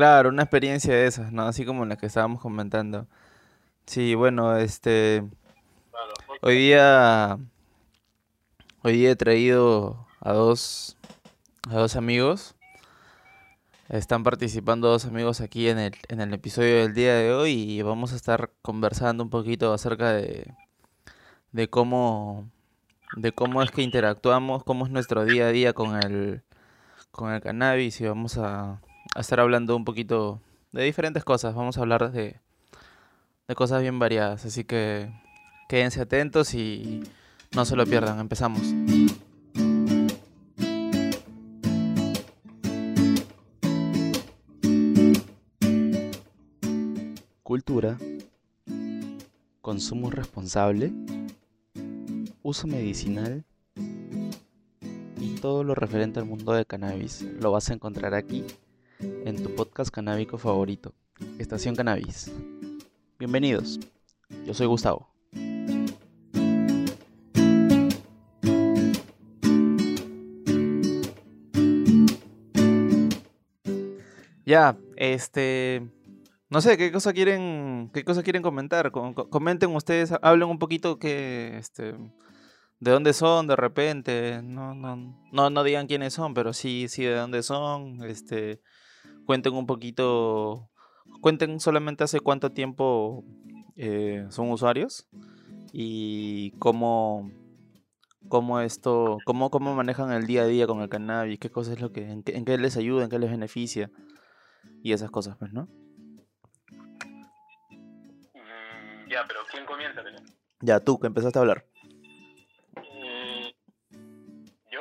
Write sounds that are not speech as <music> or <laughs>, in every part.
Claro, una experiencia de esas, ¿no? Así como la que estábamos comentando. Sí, bueno, este, Claro, porque- hoy día, hoy día he traído a dos, a dos amigos. Están participando dos amigos aquí en el, en el episodio del día de hoy y vamos a estar conversando un poquito acerca de, de cómo, de cómo es que interactuamos, cómo es nuestro día a día con el, con el cannabis y vamos a, a estar hablando un poquito de diferentes cosas. Vamos a hablar de, de cosas bien variadas, así que quédense atentos y no se lo pierdan. Empezamos. Cultura, consumo responsable, uso medicinal y todo lo referente al mundo de cannabis lo vas a encontrar aquí en tu podcast canábico favorito, Estación Cannabis. Bienvenidos, yo soy Gustavo. Ya, este, no sé, ¿qué cosa quieren, qué cosa quieren comentar? Com- co- comenten ustedes, hablen un poquito que, este, de dónde son de repente, no, no, no, no digan quiénes son, pero sí, sí de dónde son, este, cuenten un poquito, cuenten solamente hace cuánto tiempo eh, son usuarios y cómo, cómo esto, cómo, cómo manejan el día a día con el cannabis, qué cosas es lo que, en qué, en qué les ayuda, en qué les beneficia y esas cosas, pues, ¿no? Mm, ya, pero ¿quién comienza? Belén? Ya, tú que empezaste a hablar. Mm, ¿Yo?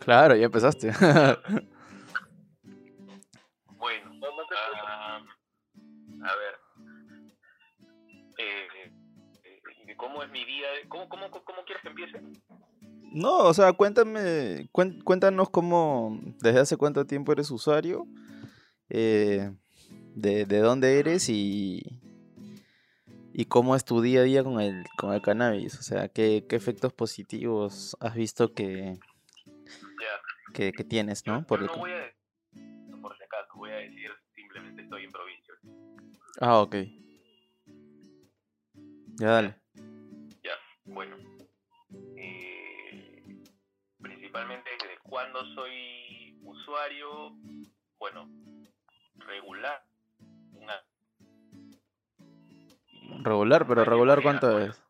Claro, ya empezaste. <laughs> o sea, cuéntame, cuéntanos cómo, desde hace cuánto tiempo eres usuario, eh, de, de dónde eres y, y cómo es tu día a día con el, con el cannabis. O sea, qué, qué efectos positivos has visto que, que, que tienes, Yo- ¿no? Por yo el no ca- voy a, por si acaso, voy a decir simplemente estoy en provincia. Ah, ok. Ya dale. Ya, bueno. Principalmente desde cuando soy usuario, bueno, regular. Una, Regular, pero regular cuánto es.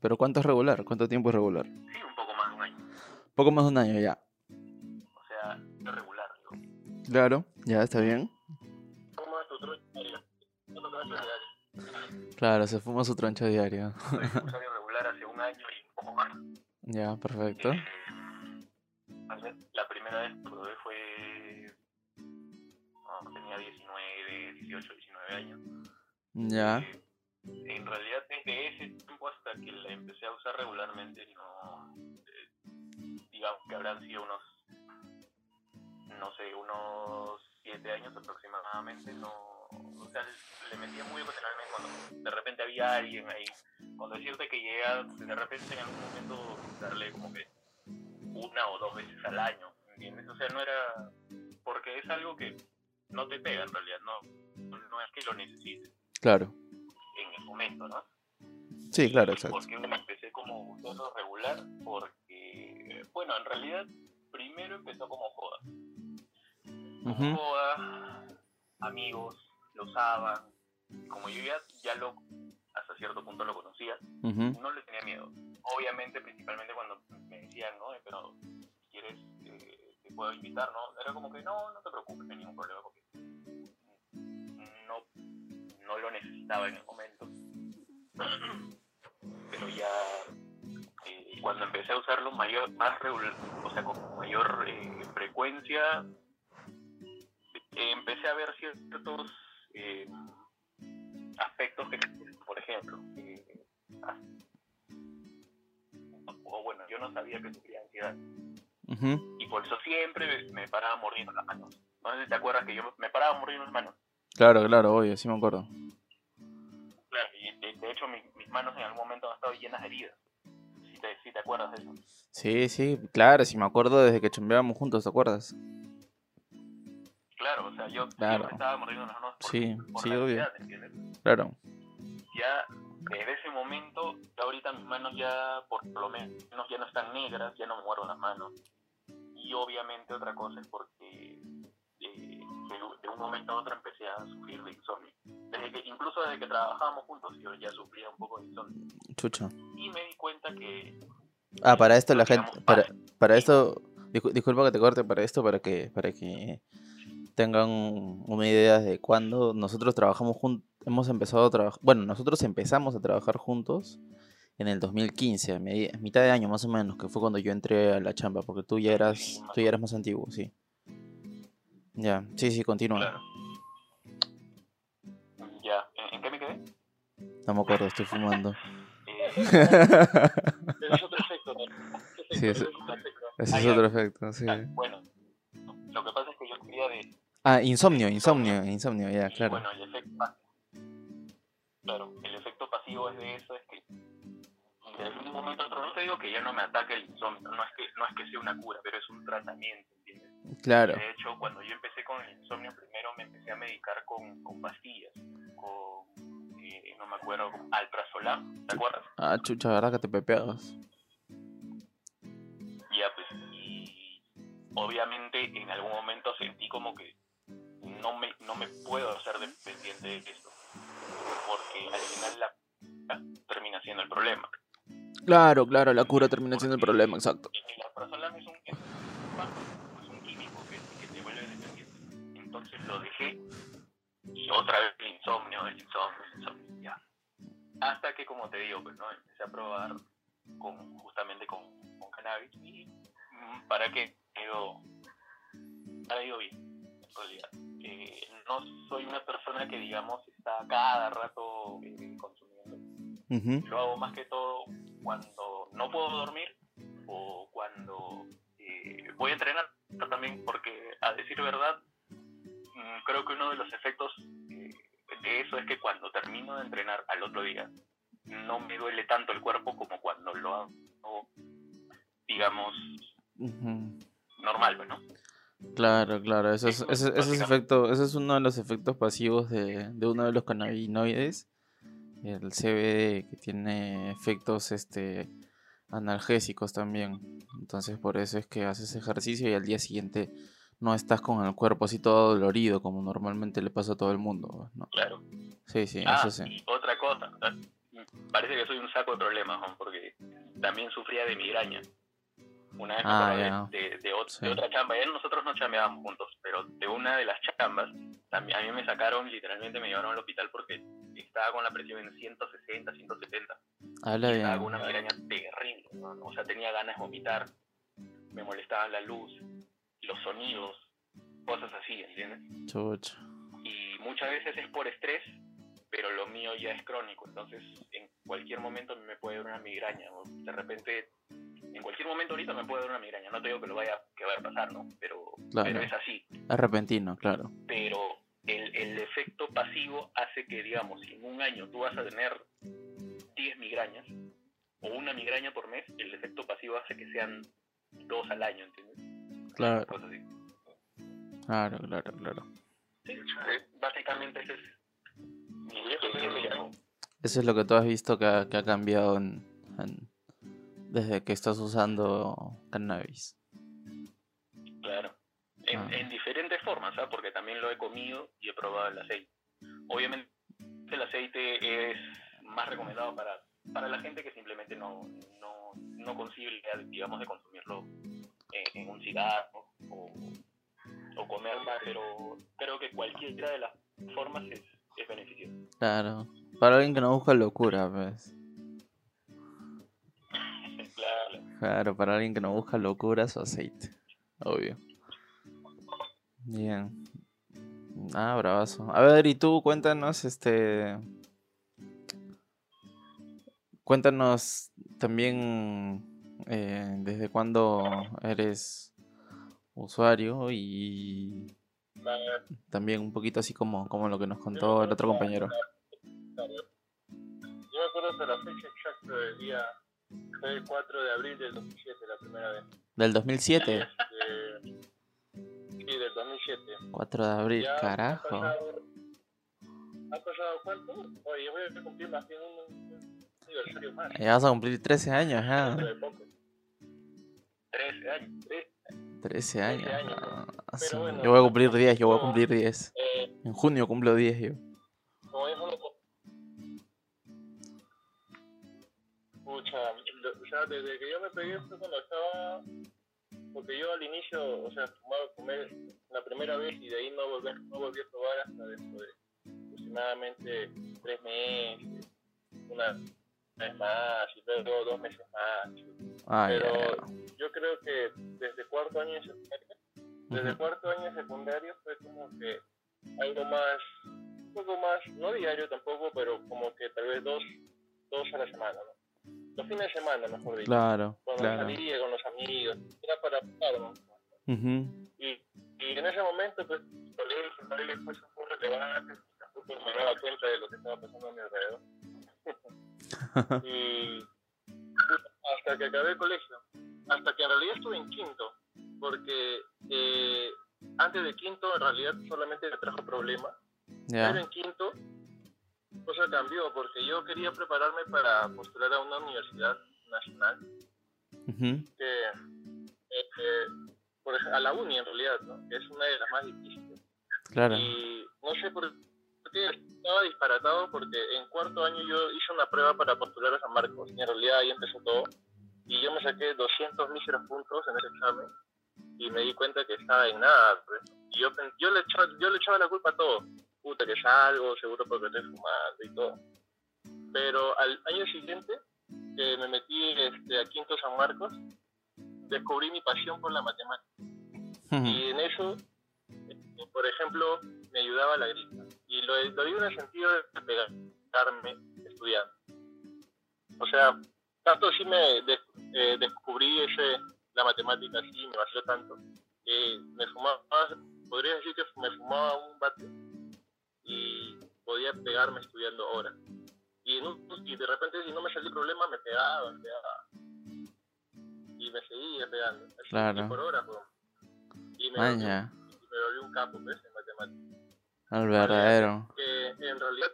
Pero cuánto es regular, cuánto tiempo es regular. sí, un poco más de un año. Poco más de un año ya. O sea, es regular, digo. Claro, ya está bien. ¿Cómo es tu? ¿No truco diario? Claro, se fuma su troncha diaria. Soy usuario regular hace un año y un poco más. <laughs> Ya, perfecto. Eh, la primera vez que probé fue. no, tenía 19, 18, 19 años. Ya. Eh, en realidad, desde ese tiempo hasta que la empecé a usar regularmente, no. eh, digamos que habrán sido unos. No sé, unos 7 años aproximadamente. No. O sea, le metía muy ocasionalmente cuando de repente había alguien ahí. Con decirte que llega de repente en algún momento darle como que una o dos veces al año, ¿entiendes? O sea, no era. Porque es algo que no te pega en realidad, no, no es que lo necesites Claro. en el momento, ¿no? Sí, claro, ¿Y exacto. ¿Por qué empecé como usuario regular? Porque, bueno, en realidad, primero empezó como joda. Como joda, amigos, lo usaban. Como yo ya, ya lo, hasta cierto punto lo conocía, no le tenía miedo. Obviamente, principalmente cuando me decían, ¿no? Pero, ¿quieres, eh, te puedo invitar, no? Era como que, no, no te preocupes, no hay ningún problema, porque no, no lo necesitaba en el momento. <clears throat> Pero ya, eh, cuando empecé a usarlo mayor, más regular, o sea, con mayor eh, frecuencia, empecé a ver ciertos eh, aspectos que, por ejemplo, o bueno, yo no sabía que sufría ansiedad y por eso siempre me paraba mordiendo las manos. No sé si te acuerdas que yo me paraba mordiendo las manos. Claro, claro, obvio, sí me acuerdo. Claro, y de, de hecho mis, mis manos en algún momento han estado llenas de heridas. Si te, si te acuerdas de eso. Sí, sí, claro, sí me acuerdo desde que chambeábamos juntos, ¿te acuerdas? Claro, o sea, yo Claro. estaba mordiendo las manos por, Sí, por sí, obvio. Claro. Ya desde ese momento, ya ahorita mis manos ya, por lo menos, ya no están negras, ya no me muerdo las manos. Y obviamente otra cosa es porque eh, de, un momento a otro empecé a sufrir de insomnio. Desde que, incluso desde que trabajábamos juntos yo ya sufría un poco de insomnio. Chucha. Y me di cuenta que Ah, para esto la gente, para, para- esto, discu- disculpa que te corte, para esto, para que, para que tengan una idea de cuándo nosotros trabajamos juntos, hemos empezado a trabajar, bueno, nosotros empezamos a trabajar juntos en el 2015, a mitad de año más o menos, que fue cuando yo entré a la chamba, porque tú ya eras, tú ya eras más antiguo, sí. Ya, sí, sí, continúa. Claro. Ya, ¿en, qué me quedé? No me acuerdo, estoy fumando. <laughs> Eh, ese <laughs> es otro efecto, ¿no? Ese Sí, ese- ese es otro efecto. Ah, es ya. otro efecto, sí. Ah, Bueno, lo que pasa es que yo quería de... Ah, insomnio, insomnio, insomnio, ya, claro. Bueno, el efecto. Claro, el efecto pasivo es de eso, es que de un momento a otro, no te digo que ya no me ataque el insomnio, no es que, no es que sea una cura, pero es un tratamiento, ¿entiendes? Claro. De hecho, cuando yo empecé con el insomnio, primero me empecé a medicar con, con pastillas, con, eh, no me acuerdo, con alprazolam, ¿te acuerdas? Ah, chucha, ¿verdad que te pepeabas? Ya, pues, y obviamente en algún momento sentí como que no me, no me puedo hacer dependiente de esto, porque al final la, la termina siendo el problema. Claro, claro, la cura termina siendo el problema, exacto. Y el alprazolam es un, es un fármaco, es un químico que, que te vuelve dependiente. Entonces lo dejé y otra vez el insomnio, el insomnio, el insomnio, ya. Hasta que, como te digo, pues, ¿no? Empecé a probar con, justamente con, con cannabis y mm, para qué ido, ha ido bien, en realidad. Eh, no soy una persona que, digamos, está cada rato eh, consumiendo. Lo hago más que todo cuando no puedo dormir o cuando eh, voy a entrenar también porque a decir verdad mm, creo que uno de los efectos eh, de eso es que cuando termino de entrenar al otro día no me duele tanto el cuerpo como cuando lo hago digamos normal pues, ¿no? Claro, claro, eso es, ese, ese es efecto, ese es uno de los efectos pasivos de, de uno de los cannabinoides, el CBD, que tiene efectos este analgésicos también. Entonces por eso es que haces ejercicio y al día siguiente no estás con el cuerpo así todo dolorido como normalmente le pasa a todo el mundo, ¿no? claro Sí, sí, ah, eso sí. y otra cosa ah, parece que soy un saco de problemas Juan, porque también sufría de migraña una Ah, acuerdo de- de, de ot- Sí. de otra chamba, ya nosotros no chambeábamos juntos, pero de una de las chambas, también, a mí me sacaron, literalmente me llevaron al hospital porque estaba con la presión en 160, 170, Habla estaba bien. con una migraña terrible, ¿no? o sea, tenía ganas de vomitar, me molestaba la luz, los sonidos, cosas así, ¿entiendes? Y muchas veces es por estrés, pero lo mío ya es crónico, entonces en cualquier momento me puede dar una migraña, o de repente, en cualquier momento ahorita me puede dar una migraña, no te digo que lo vaya, que vaya a pasar, ¿no? Pero, Claro. pero es así, Es repentino, claro. pero el, el efecto pasivo hace que, digamos, si en un año tú vas a tener 10 migrañas, o una migraña por mes, el efecto pasivo hace que sean dos al año, ¿entiendes? Claro, Cosas así. claro, claro, claro. Sí, básicamente ese es mi. Eso es lo que tú has visto que ha, que ha cambiado en- en- desde que estás usando cannabis. Claro. En, Ah. en diferentes formas, ¿sabes? Porque también lo he comido y he probado el aceite. Obviamente el aceite es más recomendado para, para la gente que simplemente no, no, no idea, digamos, de consumirlo en, en un cigarro o, o comerla, pero creo que cualquiera de las formas es, es beneficioso. Claro. Para alguien que no busca locura, pues. Claro. Para alguien que no busca locura, su aceite. Obvio. Bien. Ah, bravazo. A ver, y tú cuéntanos, este. Cuéntanos también eh, desde cuándo eres usuario y también un poquito así como, como lo que nos contó el otro compañero. Yo me acuerdo de la fecha exacta del día. Fue el 4 de abril del 2007, la primera vez. Del 2007. Eh, Sí, del 2007. 4 de abril, Ya carajo. Ha pasado, ¿ha pasado cuánto? Oye, voy a cumplir más bien un, un aniversario más. Ya vas a cumplir 13 años, de poco. 13 años, 13. 13 años. años, ah, sí. bueno, Yo voy a cumplir 10, yo voy a cumplir 10. Eh, En junio cumplo 10 yo. como dijo Pucha, o sea, desde que yo me pegué fue cuando estaba. Porque yo al inicio, o sea, fumaba comer la primera vez y de ahí no volví, no volví a probar hasta dentro de aproximadamente tres meses, una vez más y luego dos meses más. Ah, Pero yo creo que desde cuarto año de secundaria, desde Ujú. cuarto año de secundaria fue como que algo más, un poco más, no diario tampoco, pero como que tal vez dos, dos a la semana, ¿no? Los fines de semana, mejor dicho. Claro, Cuando claro. salía con los amigos, era para pasar, ¿no? Ujú. Y, y en ese momento, pues, el colegio fue muy relevante, tampoco me daba cuenta de lo que estaba pasando a mi alrededor. <laughs> y hasta que acabé el colegio, hasta que en realidad estuve en quinto, porque eh, antes de quinto en realidad solamente me trajo problemas, pero Ya. en quinto cosa cambió, porque yo quería prepararme para postular a una universidad nacional Ujú. que eh, por a la uni en realidad, ¿no? que es una de las más difíciles. Claro. Y no sé por qué estaba disparatado porque en cuarto año yo hice una prueba para postular a San Marcos y en realidad ahí empezó todo. Y yo me saqué 200 míseros puntos en ese examen y me di cuenta que estaba en nada. pues. Y yo, yo, le echaba, yo le echaba la culpa a todo. Puta, que salgo, seguro porque estoy fumando y todo. Pero al año siguiente, que me metí este, a Quinto San Marcos, descubrí mi pasión por la matemática. Y en eso, eh, por ejemplo, me ayudaba la gripa. Y lo, lo digo en el sentido de pegarme estudiando. O sea, tanto sí me de- eh, descubrí ese, la matemática así, me vació tanto, que me fumaba, podría decir que me fumaba un bate y podía pegarme estudiando horas. Y, en un- y de repente si no me salía el problema me pegaba, me pegaba. Y me seguía pegando. Así, Claro. y por horas, weón. Y me, volví, me volví un capo, pues, en matemáticas. Al verdadero. Que en realidad,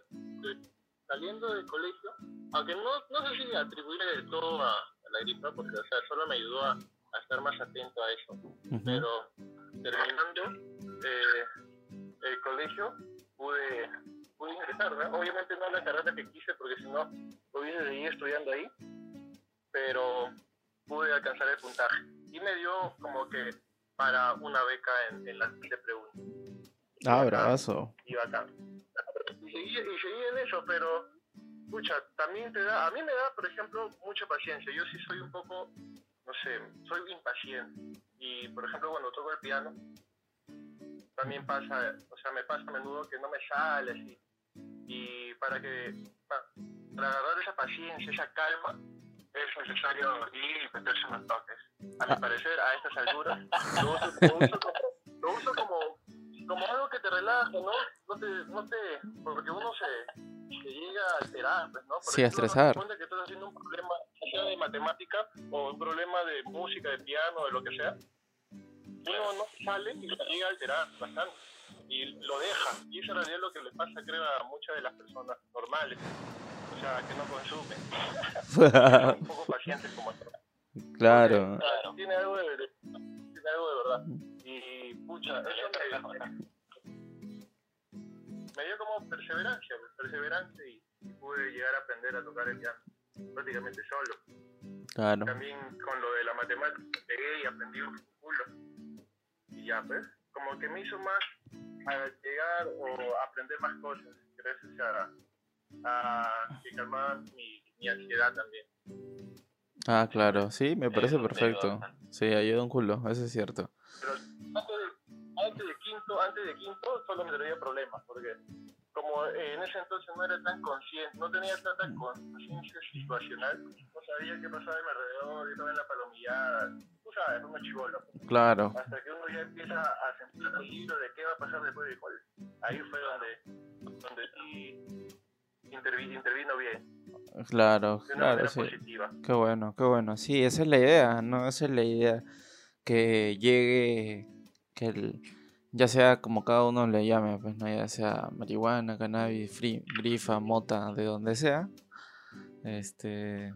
saliendo del colegio, aunque no, no sé si atribuirle de todo a, la gripa, porque o sea, solo me ayudó a, a estar más atento a eso. Ujú. Pero terminando eh, el colegio, pude, pude ingresar, ¿no? Obviamente no la carrera que quise, porque si no, hubiese seguido estudiando ahí, pero pude alcanzar el puntaje. Y me dio como que para una beca en, en la de preguntas Ah, bravazo. y bacán. Y seguí, y seguí en eso, pero, pucha, también te da, a mí me da, por ejemplo, mucha paciencia. Yo sí soy un poco, no sé, soy impaciente. Y, por ejemplo, cuando toco el piano, también pasa, o sea, me pasa a menudo que no me sale así. Y para que, pa- para agarrar esa paciencia, esa calma, es necesario ir y meterse unos toques. A mi Ah. parecer, a estas alturas, lo uso, lo uso como, lo uso como como algo que te relaja, ¿no? No te, no te, porque uno se, se llega a alterar, pues, ¿no? Por Sí, a estresar. cuenta que estás haciendo un problema, sea de matemática o un problema de música, de piano, de lo que sea, uno no sale y se llega a alterar bastante y lo deja. Y eso en realidad es lo que le pasa, creo, a muchas de las personas normales, o sea, que no consumen, son <laughs> un poco pacientes como tú. claro. Claro, tiene algo de, tiene algo de verdad. Y pucha, eso me, me dio como perseverancia, perseverancia y, y pude llegar a aprender a tocar el piano prácticamente solo. Claro. También con lo de la matemática pegué y aprendí un culo. Ya, pues, como que me hizo más a llegar o aprender más cosas gracias a, a que calmaba mi, mi ansiedad también. Ah, claro. Sí, me parece Eso perfecto. Sí, ayuda un culo, eso es cierto. pero antes de, antes de quinto, antes de quinto solo me traía problemas, porque como en ese entonces no era tan consciente, no tenía tanta conciencia situacional, no sabía qué pasaba a mi alrededor, yo estaba en la palomillada, sabes, uno chivolo. Claro. Hasta que uno ya empieza a sentir peligro de qué va a pasar después del gol. Ahí fue donde, donde sí intervi- intervino bien, Claro, de una claro, sí. positiva. Qué bueno, qué bueno. Sí, esa es la idea, ¿no? Esa es la idea. Que llegue, que el, Ya sea como cada uno le llame, pues no, ya sea marihuana, cannabis, free, grifa, mota, de donde sea. Este.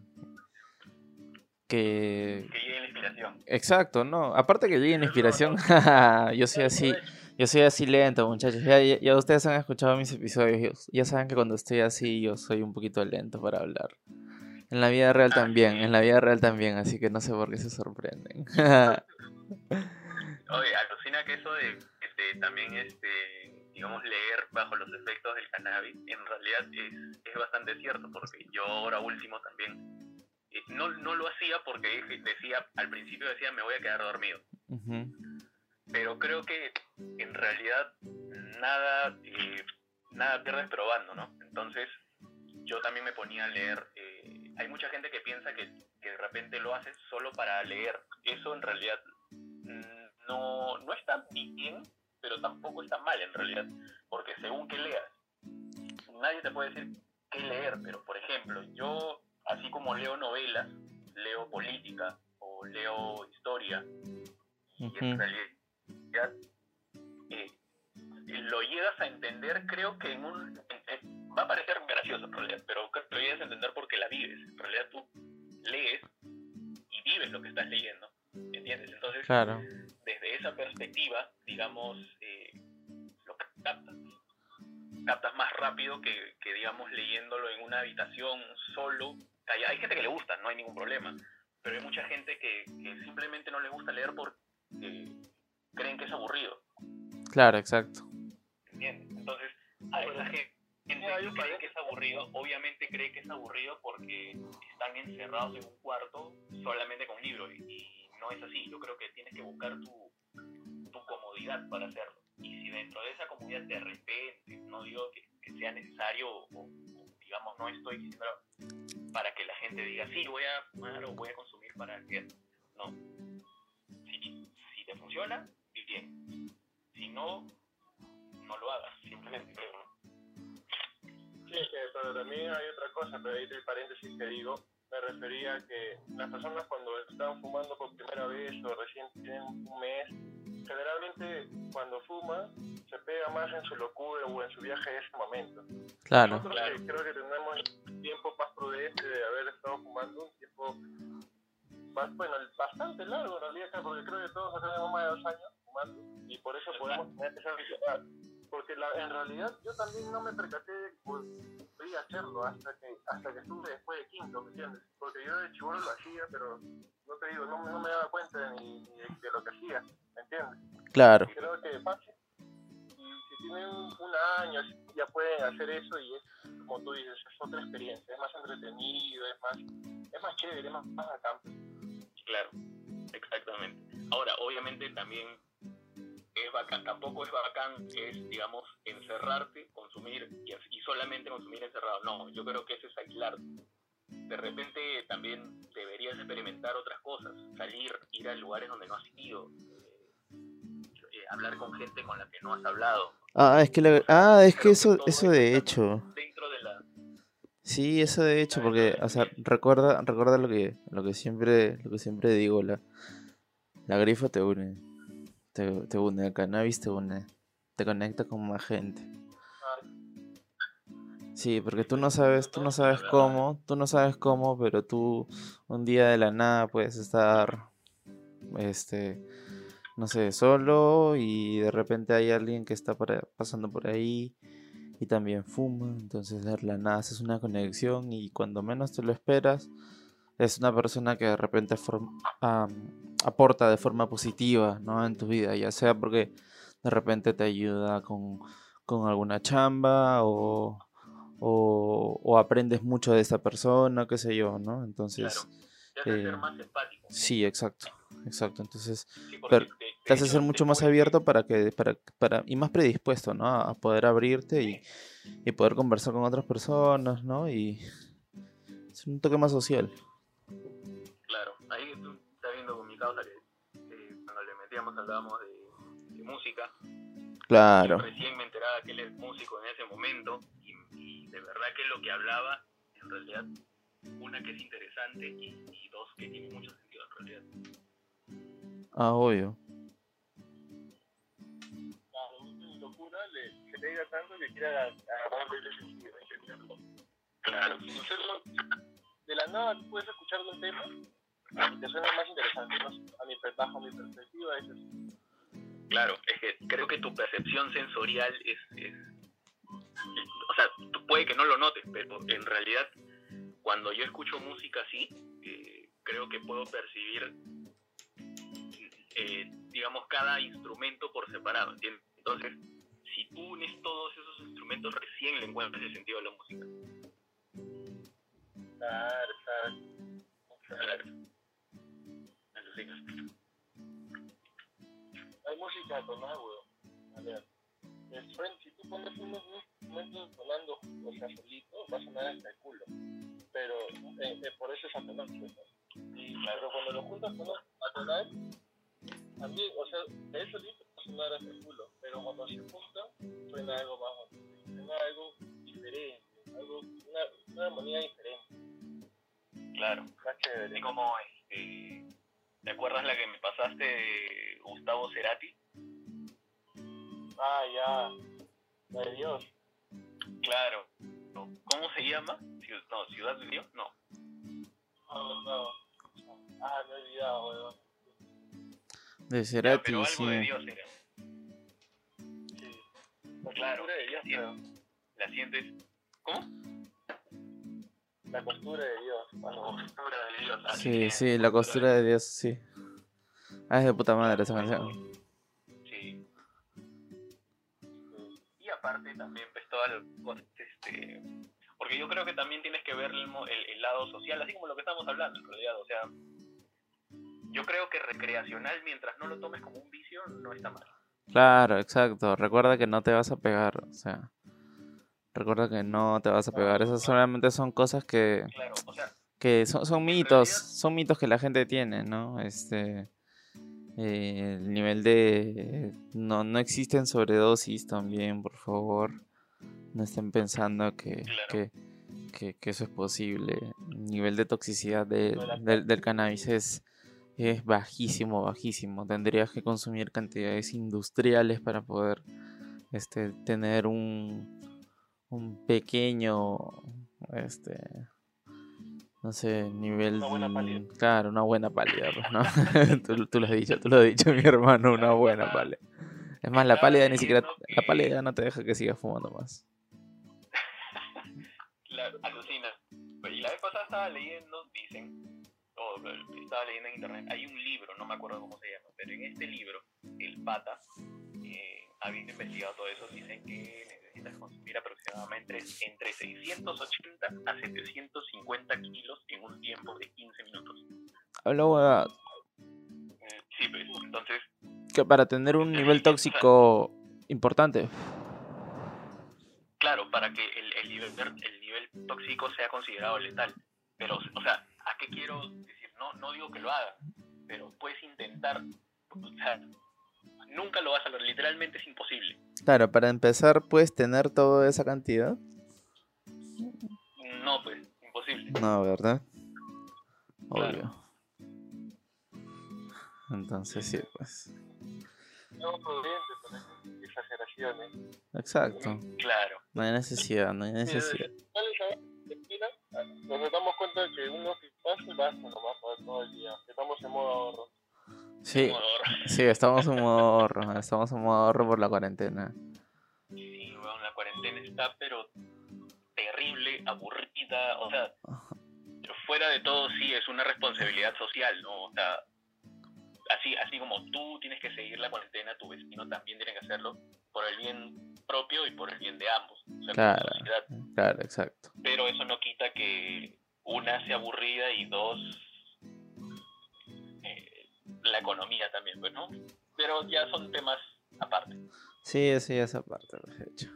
Que. Que la inspiración. Exacto, ¿no? Aparte que llegue la inspiración, <laughs> yo soy así. Yo soy así lento, muchachos. Ya, ya, ya ustedes han escuchado mis episodios. Ya saben que cuando estoy así, yo soy un poquito lento para hablar. En la vida real también, en la vida real también, así que no sé por qué se sorprenden. <laughs> Oye, alucina que eso de este, también, este, digamos, leer bajo los efectos del cannabis, en realidad es, es bastante cierto, porque yo ahora último también no, no lo hacía porque decía, al principio decía, me voy a quedar dormido. Pero creo que en realidad nada eh, nada pierdes probando, ¿no? Entonces yo también me ponía a leer. eh, hay mucha gente que piensa que, que de repente lo hace solo para leer. Eso en realidad mm, no, no está bien, pero tampoco está mal en realidad, porque según que leas, nadie te puede decir qué leer, pero por ejemplo, yo así como leo novelas, leo política o leo historia, y en realidad eh, lo llegas a entender, creo que en un... en- va a parecer gracioso en realidad, pero lo llegas a entender porque la vives. En realidad tú lees y vives lo que estás leyendo, ¿entiendes? Entonces, Claro. desde esa perspectiva, digamos, eh, lo captas. Captas más rápido que, que, digamos, leyéndolo en una habitación solo. Hay, hay gente que le gusta, no hay ningún problema. Pero hay mucha gente que, que simplemente no le gusta leer porque creen que es aburrido. Claro, exacto. ¿Entiendes? Entonces, a esa gente que cree que es aburrido, obviamente cree que es aburrido porque están encerrados en un cuarto solamente con un libro. Y, y no es así. Yo creo que tienes que buscar tu, tu comodidad para hacerlo. Y si dentro de esa comodidad de repente, no digo que, que sea necesario o, digamos, no estoy diciendo para que la gente diga, sí, voy a fumar o voy a consumir para leer. No. Si, si te funciona, bien. Si no, no lo hagas. Simplemente. Sí, que, pero también hay otra cosa, pero ahí el paréntesis que digo, me refería a que las personas cuando están fumando por primera vez o recién tienen un mes, generalmente cuando fuman se pega más en su locura o en su viaje de ese momento. Claro. Nosotros Claro. que creo que tenemos tiempo más prudente de haber estado fumando, un tiempo más, bueno, bastante largo en realidad, acá, porque creo que todos tenemos más de dos años fumando y por eso podemos tener esa habilidad. Porque la, en realidad yo también no me percaté de que podía hacerlo hasta que hasta que estuve después de quinto, ¿me entiendes? Porque yo de chivolo lo hacía, pero no te digo, no, no me daba cuenta ni, ni de, de lo que hacía, ¿me entiendes? Claro. creo que fácil. Y si tienen un, un año, ya pueden hacer eso y es, como tú dices, es otra experiencia, es más entretenido, es más, es más chévere, es más, más acá. Claro, exactamente. Ahora, obviamente también es bacán, tampoco es bacán, es, digamos, encerrarte, consumir y, y solamente consumir encerrado. No, yo creo que eso es aislarte. De repente también deberías experimentar otras cosas, salir, ir a lugares donde no has ido, eh, hablar con gente con la que no has hablado. Ah, es que, la- ah, es que eso, eso de hecho. Dentro de la... Sí, eso de hecho, porque, o sea, recuerda, recuerda lo que, lo que siempre, lo que siempre digo, la, la grifa te une, te, une, el cannabis te une, te conecta con más gente. Sí, porque tú no sabes, tú no sabes cómo, tú no sabes cómo, pero tú un día de la nada puedes estar, este, no sé, solo y de repente hay alguien que está pasando por ahí y también fuma, entonces de la nada haces una conexión y cuando menos te lo esperas es una persona que de repente form- aporta de forma positiva, ¿no? En tu vida, ya sea porque de repente te ayuda con, con alguna chamba o, o, o aprendes mucho de esa persona, qué sé yo, ¿no? Entonces, Claro, te hace eh, ser más empático. sí, exacto, exacto. Entonces, Sí, pero te hace ser mucho más abierto para que para, para y más predispuesto no a, poder abrirte y, y poder conversar con otras personas no y es un toque más social que eh, cuando le metíamos hablábamos de, de música. claro Yo recién me enteraba que él es músico en ese momento y, y de verdad que lo que hablaba, en realidad, una que es interesante y, y dos que tiene mucho sentido en realidad. ah obvio persona le, se le diga tanto que quiera agarrarle ese sentido, entenderlo. Claro. De la nada puedes escuchar un tema y te suena más interesante, ¿no? A mi, bajo mi perspectiva es así. Claro, es que creo que tu percepción sensorial es, es- o sea, tú puede que no lo notes, pero en realidad cuando yo escucho música así, eh, creo que puedo percibir, eh, digamos, cada instrumento por separado, ¿entiendes? Entonces, si tú unes todos esos instrumentos, recién le encuentras el sentido a la música. Claro, claro. Claro. Música tonal, weón. A ver, el suena, si tú pones unos instrumentos sonando, o sea, solito, va a sonar hasta el culo. Pero eh, eh, por eso es atonal, ¿no? Y, Pero cuando lo juntas con atonal, también, o sea, él solito va a sonar hasta el culo. Pero cuando se junta, suena algo más, suena algo diferente, algo, una, una armonía diferente, Claro. más chévere. Así como, este, ¿te acuerdas la que me pasaste de Gustavo Cerati? Ah, ya. La de Dios. Claro. ¿Cómo se llama? No, Ciudad de Dios, no. No, no. Ah, me he olvidado, weón. De Ya, Cerati, pero algo sí. de Dios era. Sí. La Claro, costura de Dios. La sientes. ¿Cómo? La costura de Dios. La costura de Dios. Sí, es, sí, la costura de Dios, sí. Ah, es de puta madre esa canción. Aparte también, pues todas las cosas, este. Porque yo creo que también tienes que ver el, el- el lado social, así como lo que estamos hablando en realidad. O sea, yo creo que recreacional, mientras no lo tomes como un vicio, no está mal. Claro, exacto. Recuerda que no te vas a pegar, o sea. Recuerda que no te vas a pegar. Esas solamente son cosas que, Claro, o sea, que son, son mitos, realidad- son mitos que la gente tiene, ¿no? Este, eh, el nivel de, no, no existen sobredosis también, por favor, no estén pensando que, Claro. que, que, que eso es posible. El nivel de toxicidad de- del, del cannabis es, es bajísimo, bajísimo. Tendrías que consumir cantidades industriales para poder, este, tener un, un pequeño, este, no sé, nivel... Una buena pálida. Claro, una buena pálida, pues, ¿no? <laughs> tú, tú lo has dicho, tú lo has dicho, mi hermano, una buena <laughs> pálida. Es más, la pálida ni siquiera, la pálida no te deja que sigas fumando más. <laughs> la, alucina. Y la vez pasada estaba leyendo, dicen, o eh, estaba leyendo en internet, hay un libro, no me acuerdo cómo se llama, pero en este libro, el pata, eh, habiendo investigado todo eso, dicen que consumir aproximadamente entre 680 a 750 kilos en un tiempo de 15 minutos. Huevada, Eh, Sí, pues, entonces, que para tener un nivel tóxico importante. claro, para que el, el, nivel, el nivel tóxico sea considerado letal. Pero, o sea, ¿a qué quiero decir? No, no digo que lo haga, pero puedes intentar. O sea, nunca lo vas a lograr, literalmente es imposible. Claro, para empezar, puedes tener toda esa cantidad. No, pues, imposible. No, ¿verdad? Claro. Obvio. Entonces sí, pues. No prudente con exageraciones. Exacto. Claro, No hay necesidad, no hay necesidad. Nos damos cuenta de que uno que pasa basta nomás para todo el día. Estamos en modo ahorro. Sí, sí, estamos en modo ahorro, estamos en modo ahorro por la cuarentena. Sí, weón, la cuarentena está, pero terrible, aburrida. O sea, fuera de todo, sí es una responsabilidad social, ¿no? O sea, así, así como tú tienes que seguir la cuarentena, tu vecino también tiene que hacerlo por el bien propio y por el bien de ambos. O sea, Claro. Claro, exacto. Pero eso no quita que una sea aburrida y dos, la economía también, pues, ¿no? Pero ya son temas aparte. Sí, eso ya es aparte, de hecho.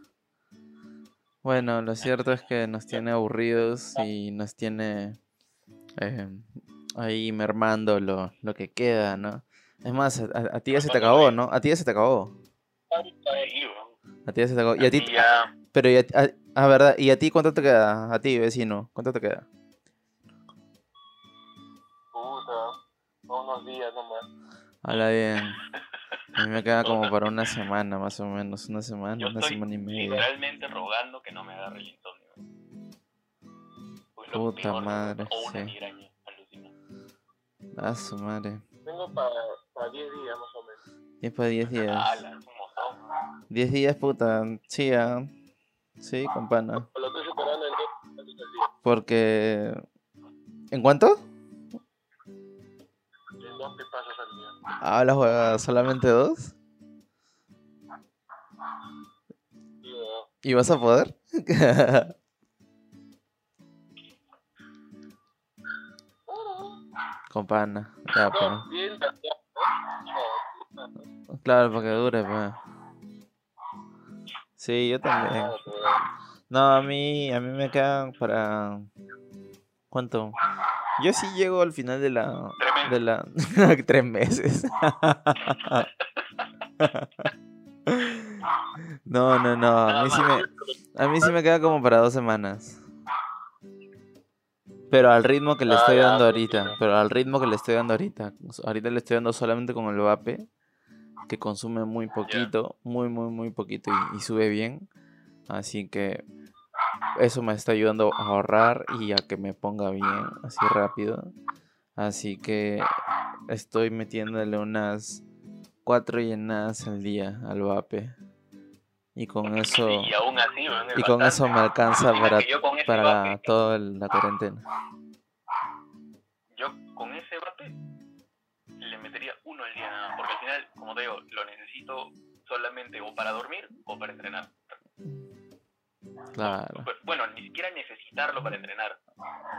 Bueno, lo cierto es que nos tiene aburridos y nos tiene eh, ahí mermando lo, lo que queda, ¿no? Es más, a, a- a ti ya se te acabó, ¿no? A ti ya se te acabó. A ti ya se te acabó. Y a ti, pero y a, a- ah, verdad, ¿y a ti cuánto te queda? A ti, vecino, ¿cuánto te queda? Puta. A unos días nomás. Habla bien. <laughs> A mí me queda como para una semana, más o menos. Una semana, Yo una estoy semana y media. literalmente rogando que no me agarre el insomnio. Pues Puta peor, madre, O una sí. migraña, alucina. A su madre. Tengo para 10 días más o menos. Es para 10 días. Ala, es un montón. 10 días, puta. Sí, ah. Sí, con pana. Lo estoy superando en 2 minutos al día. Porque. ¿En cuánto? Ah, la juega solamente dos. Y, eh, ¿Y vas a poder? <laughs> con pana. Claro, para que dure, pues. Sí, yo también. No, a mí, a mí me quedan para... ¿Cuánto? Yo sí llego al final de la... Tremendo. De la... <laughs> Tres meses. <laughs> No, no, no. A mí sí me... A mí sí me queda como para dos semanas. Pero al ritmo que le Ah, estoy dando ahorita. Pero al ritmo que le estoy dando ahorita. Ahorita le estoy dando solamente con el vape. Que consume muy poquito. Muy, muy, muy poquito. Y, y sube bien. Así que eso me está ayudando a ahorrar y a que me ponga bien. Así rápido. Así que estoy metiéndole unas cuatro llenadas al día al vape. Y con eso... Y aún así, Y con eso me alcanza para, para vape- toda la cuarentena. Yo con ese vape le metería uno al día nada más, porque al final, como te digo, lo necesito solamente o para dormir o para entrenar. Claro. Bu- Bueno, ni siquiera necesitarlo para entrenar,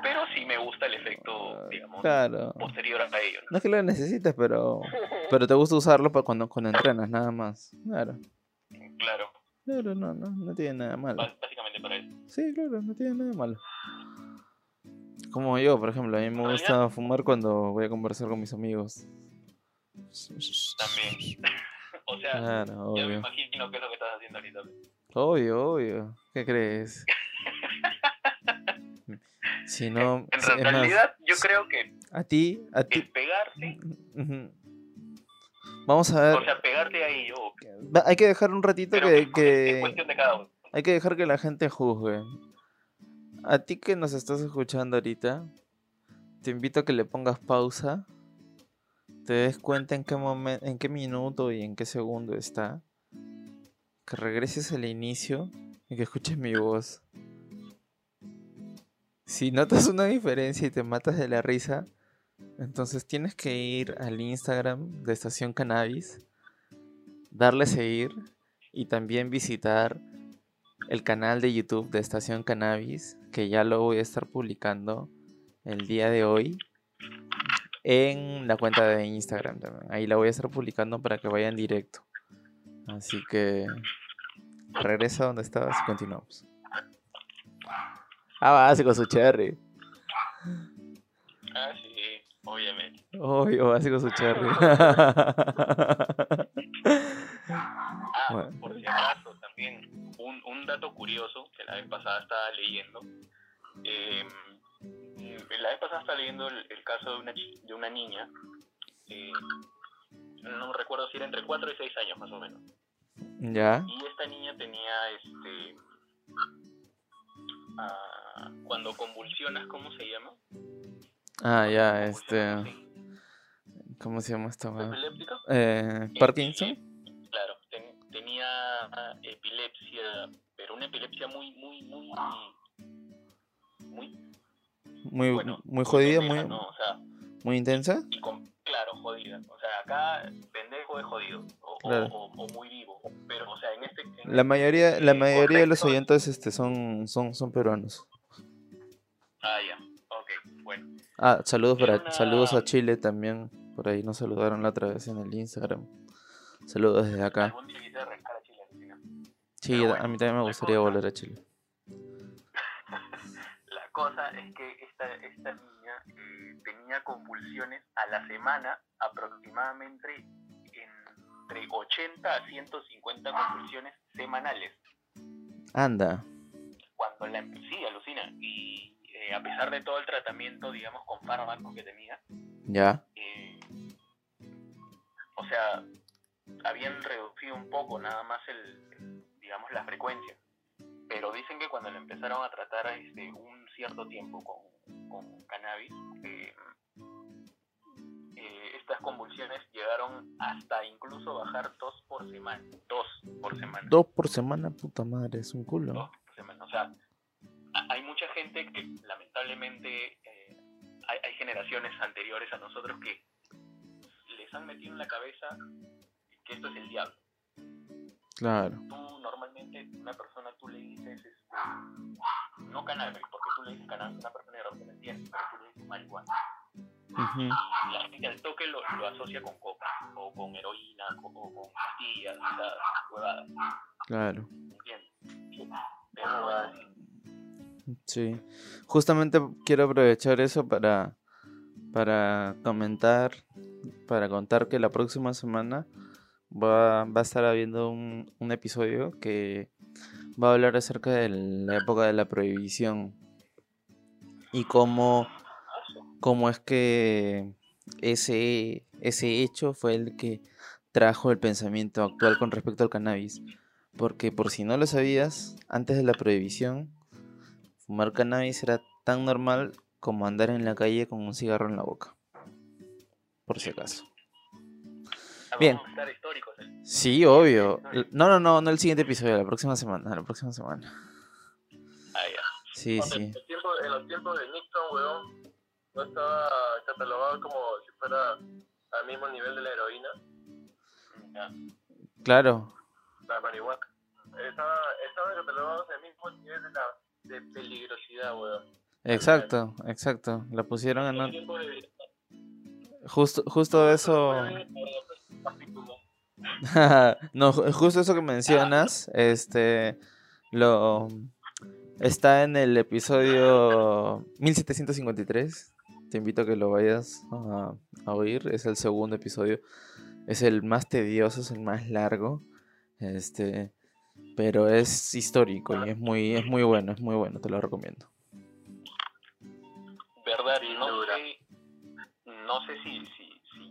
pero sí me gusta el efecto, digamos, Claro. posterior a ello. ¿no? No es que lo necesites, pero <laughs> pero te gusta usarlo para cuando, cuando entrenas, nada más. Claro. Claro, Claro, no, no, no tiene nada malo. básicamente para eso. Sí, claro, no tiene nada malo. Como yo, por ejemplo, a mí me ¿Ah, gusta fumar cuando voy a conversar con mis amigos. También. <laughs> o sea, Claro, me obvio. imagino qué es lo que estás haciendo ahorita. Obvio, obvio. ¿Qué crees? <laughs> Si no, En si- es más, realidad, yo creo que a ti, a ti. pegarse, Ujú. Vamos a ver. o sea, pegarte ahí yo, Hay que dejar un ratito pero que, es- es que- cuestión de cada uno. hay que dejar que la gente juzgue. A ti que nos estás escuchando ahorita, te invito a que le pongas pausa, te des cuenta en qué momento, en qué minuto y en qué segundo está, que regreses al inicio y que escuches mi voz. Si notas una diferencia y te matas de la risa, entonces tienes que ir al Instagram de Estación Cannabis, darle seguir y también visitar el canal de YouTube de Estación Cannabis, que ya lo voy a estar publicando el día de hoy en la cuenta de Instagram también. Ahí la voy a estar publicando para que vayan directo. Así que regresa donde estabas y continuamos. Ah, básico su cherry. Ah, sí, obviamente. Obvio, básico su cherry. Ah, Bueno. por si acaso, también un, un dato curioso que la vez pasada estaba leyendo. eh, la vez pasada estaba leyendo el, el caso de una, de una niña. eh, no recuerdo si era entre 4 y 6 años más o menos. ¿Ya? Y esta niña tenía este. ah, cuando convulsionas, ¿cómo se llama? Ah, ya, este. sí. ¿Cómo se llama esta? ¿Epiléptico? Eh, ¿Parkinson? Claro, ten- tenía epilepsia, pero una epilepsia muy, muy, muy, muy, Muy, bueno, muy jodida, muy, ¿no? O sea, muy intensa. y con- claro, jodida. O sea, acá pendejo es jodido, o, o- Claro. o, o muy vivo. Pero, o sea, en este... en La mayoría, la mayoría de los oyentes este, son, son, son peruanos. Ah, ya, ok, bueno. Ah, saludos para, saludos a Chile también. Por ahí nos saludaron la otra vez en el Instagram. Saludos desde acá. Algún día quisiera regresar a Chile, Argentina. Sí, Pero a bueno, mí también me gustaría cosa- volver a Chile. Cosa es que esta, esta niña eh, tenía convulsiones a la semana aproximadamente entre 80 a 150 convulsiones semanales. Anda. Cuando la sí, alucina. Y eh, a pesar de todo el tratamiento, digamos, con fármacos que tenía, Ya. eh, o sea, habían reducido un poco nada más el, digamos, la frecuencia. Pero dicen que cuando le empezaron a tratar este, un cierto tiempo con, con cannabis, eh, eh, estas convulsiones llegaron hasta incluso bajar dos por semana. Dos por semana. Dos por semana, puta madre, es un culo. Dos por semana. O sea, a- hay mucha gente que lamentablemente eh, hay, hay generaciones anteriores a nosotros que les han metido en la cabeza que esto es el diablo. Claro. Tú normalmente una persona tú le dices este, no cannabis, porque tú le dices cannabis a una persona y de repente entiende, pero tú le dices marihuana. Ujú. Y la gente al toque lo, lo asocia con coca, o con heroína, o, o con pastillas, o sea, huevadas, Claro. ¿entiendes? Pero. Sí. Justamente quiero aprovechar eso para, para comentar, para contar que la próxima semana va, a estar habiendo un, un episodio que va a hablar acerca de la época de la prohibición y cómo, cómo es que ese, ese hecho fue el que trajo el pensamiento actual con respecto al cannabis. Porque por si no lo sabías, antes de la prohibición, fumar cannabis era tan normal como andar en la calle con un cigarro en la boca. Por si acaso. Bien. Vamos a estar históricos. ¿eh? Sí, obvio. No, no, no, no el siguiente episodio, la próxima semana, la próxima semana. Ah, ya. Sí, sí. En, el tiempo- en los tiempos de Nixon, weón, no estaba catalogado como si fuera al mismo nivel de la heroína, Ya. Claro, la marihuana. Estaba, estaban catalogados al mismo nivel de, la, de peligrosidad, weón. exacto, exacto. La pusieron en un... Justo, justo eso... <laughs> no, ju- justo eso que mencionas, este, lo está en el episodio 1753. Te invito a que lo vayas a, a oír. Es el segundo episodio. Es el más tedioso, es el más largo. Este, pero es histórico y es muy, es muy bueno, es muy bueno, te lo recomiendo. Verdad, no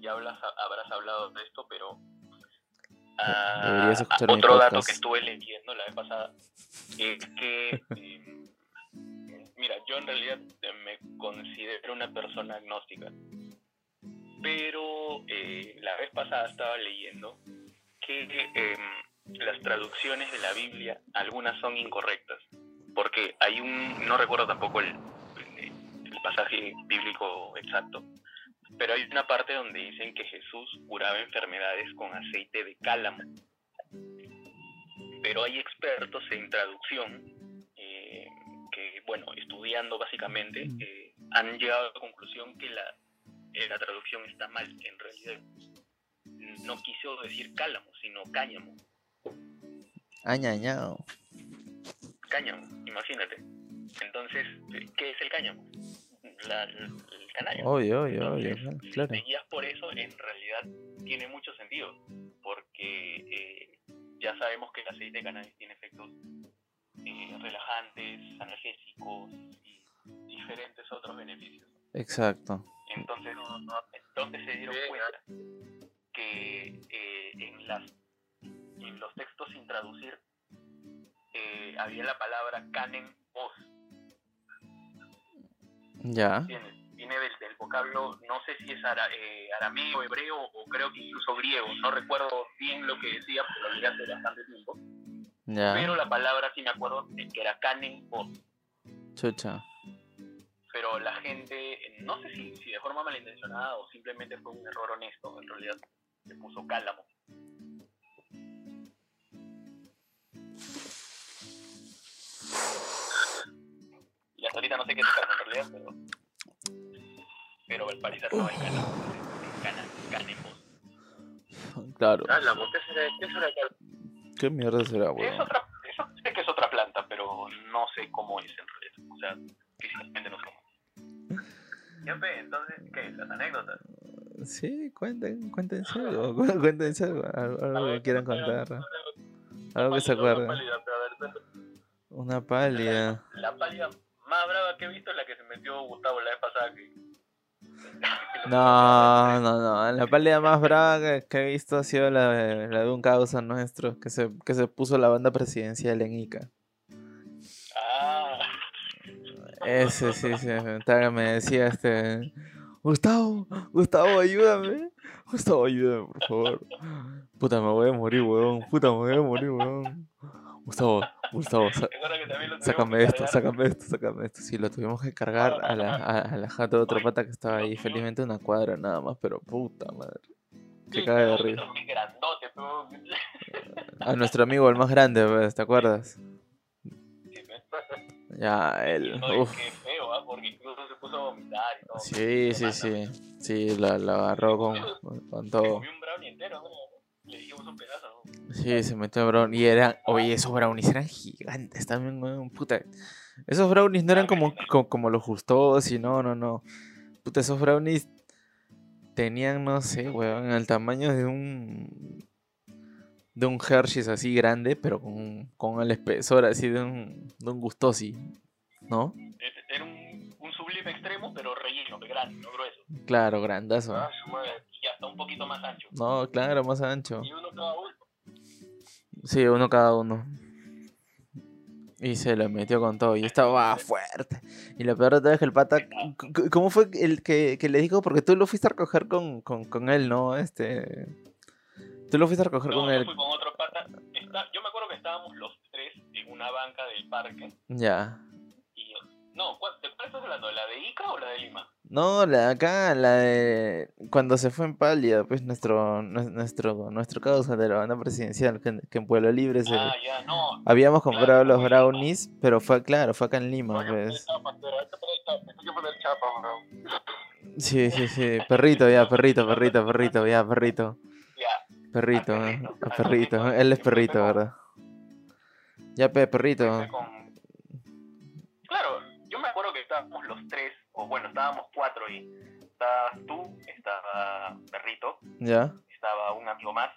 ya hablas, habrás hablado de esto, pero mi otro dato podcast. que estuve leyendo la vez pasada es que, eh, mira, yo en realidad me considero una persona agnóstica, pero eh, la vez pasada estaba leyendo que em, las traducciones de la Biblia, algunas son incorrectas, porque hay un, no recuerdo tampoco el pasaje bíblico exacto, pero hay una parte donde dicen que Jesús curaba enfermedades con aceite de cálamo. Pero hay expertos en traducción eh, que, bueno, estudiando básicamente, eh, han llegado a la conclusión que la, eh, la traducción está mal. En realidad no quiso decir cálamo, sino cáñamo. Añañao. Cáñamo, imagínate. Entonces, ¿qué es el cáñamo? La- el canario. Obvio, obvio, obvio, Entonces, si claro. te guías por eso, en realidad tiene mucho sentido, porque eh, ya sabemos que el aceite de cannabis tiene efectos eh, relajantes, analgésicos y diferentes otros beneficios. Exacto. Entonces, entonces se dieron cuenta que eh, en, las, en los textos sin traducir eh, había la palabra canen os, Ya. ¿entiendes? Viene del, del vocablo, no sé si es ara- eh, arameo, hebreo o creo que incluso griego, no recuerdo bien lo que decía porque lo leí hace bastante tiempo, Ya. pero la palabra sí me acuerdo de que era canen os, Chucha. pero la gente, eh, no sé si, si de forma malintencionada o simplemente fue un error honesto, en realidad le puso cálamo. Y hasta ahorita no sé qué es cálamo en realidad, pero, pero al parecer no es cálamo, es cana, canemos. Claro. Cálamo, ¿qué será? ¿Qué será cálamo? ¿Qué mierda será, Es weón? otra, eso sé que es otra planta, pero no sé cómo es en realidad, o sea, físicamente no sé cómo. Ya ve, entonces, ¿qué? Las anécdotas. Sí, cuenten, cuéntense algo, cu- <laughs> cuéntense algo, algo, algo que quieran contar, algo que se acuerden. Una pálida. La pálida más brava que he visto es la que se metió Gustavo la vez pasada. Que <laughs> No, no, no. La pálida más brava que, he visto ha sido la de, la de un causa nuestro que se, que se puso la banda presidencial en Ica. Ah, Ese sí, sí. Me decía este. Gustavo, Gustavo, ayúdame. Gustavo, ayúdame, por favor. Puta, me voy a morir, weón. Puta, me voy a morir, weón. Gustavo, Gustavo, <laughs> sácame esto, sácame esto, sácame esto. Sí, lo tuvimos que cargar a la, a, a la de otro pata que estaba ahí. Felizmente una cuadra nada más, pero puta madre. Se cae de risa. <laughs> A nuestro amigo, el más grande, pues, ¿te acuerdas? Sí, pues. Ya, él. Uf. ¿ah? Porque incluso se puso a vomitar y todo. Sí, sí, sí. Sí, la, la agarró con, con Se todo. comió un brownie entero, ¿no? Le dijimos un pedazo. ¿no? Sí, se metió brown. Y eran. Oye, esos brownies eran gigantes también, weón. Puta. Esos brownies no eran como, como, como los justos y no, no, no. Puta, esos brownies tenían, no sé, weón, el tamaño de un. De un Hershey's así grande, pero con, con el espesor así de un, de un gustosi. ¿No? Extremo, pero relleno, de grande, no grueso. Claro, grandazo. Ah. Y hasta un poquito más ancho. No, claro, más ancho. Y uno cada uno. Sí, uno cada uno. Y se lo metió con todo. Y estaba fuerte. Y lo peor de todo es que el pata. ¿Cómo fue el que, que le dijo? Porque tú lo fuiste a recoger con, con, con él, ¿no? Este. Tú lo fuiste a recoger No, con yo él. fui con otro pata. Está- yo me acuerdo que estábamos los tres en una banca del parque. Ya. No, ¿cuál, ¿de cuál estás hablando? ¿La de Ica o la de Lima? No, la de acá, la de. Cuando se fue en Pálida, pues nuestro, nue- nuestro, nuestro causa de la banda presidencial, que, que en Pueblo Libre se. Ah, ya, no. Habíamos comprado los brownies, pero fue, claro, fue acá en Lima, No, pues. Sí, sí, sí. Perrito, ya, perrito, perrito, perrito, ya, perrito. Ya. Perrito, ¿eh? perrito. a perrito. perrito. Él es perrito, ¿verdad? Ya, pe, perrito. Estábamos los tres, o bueno, estábamos cuatro y estabas tú, estaba Perrito, Ya, estaba un amigo más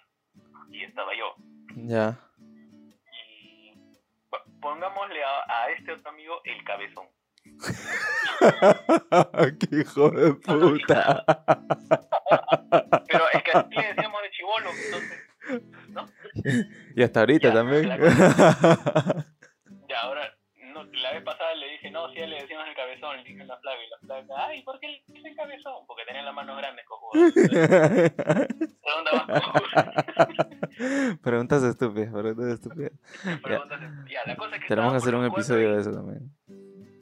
y estaba yo. ya. Y po- pongámosle a, a este otro amigo el cabezón. <laughs> ¡Qué hijo de puta! <laughs> Pero es que así le decíamos de chivolo, entonces, Y hasta ahorita Ya, también. la <laughs> ya ahora, no, la vez pasada dije, no, sí, le decíamos el cabezón, le dije a la flaca y la flaca, ay, ¿por qué le dice el cabezón? Porque tenía las manos grandes, cojudo. <laughs> <laughs> Preguntas estúpidas, preguntas estúpidas. Pregúntate. Ya, la cosa es que Tenemos que hacer un episodio y- de eso también.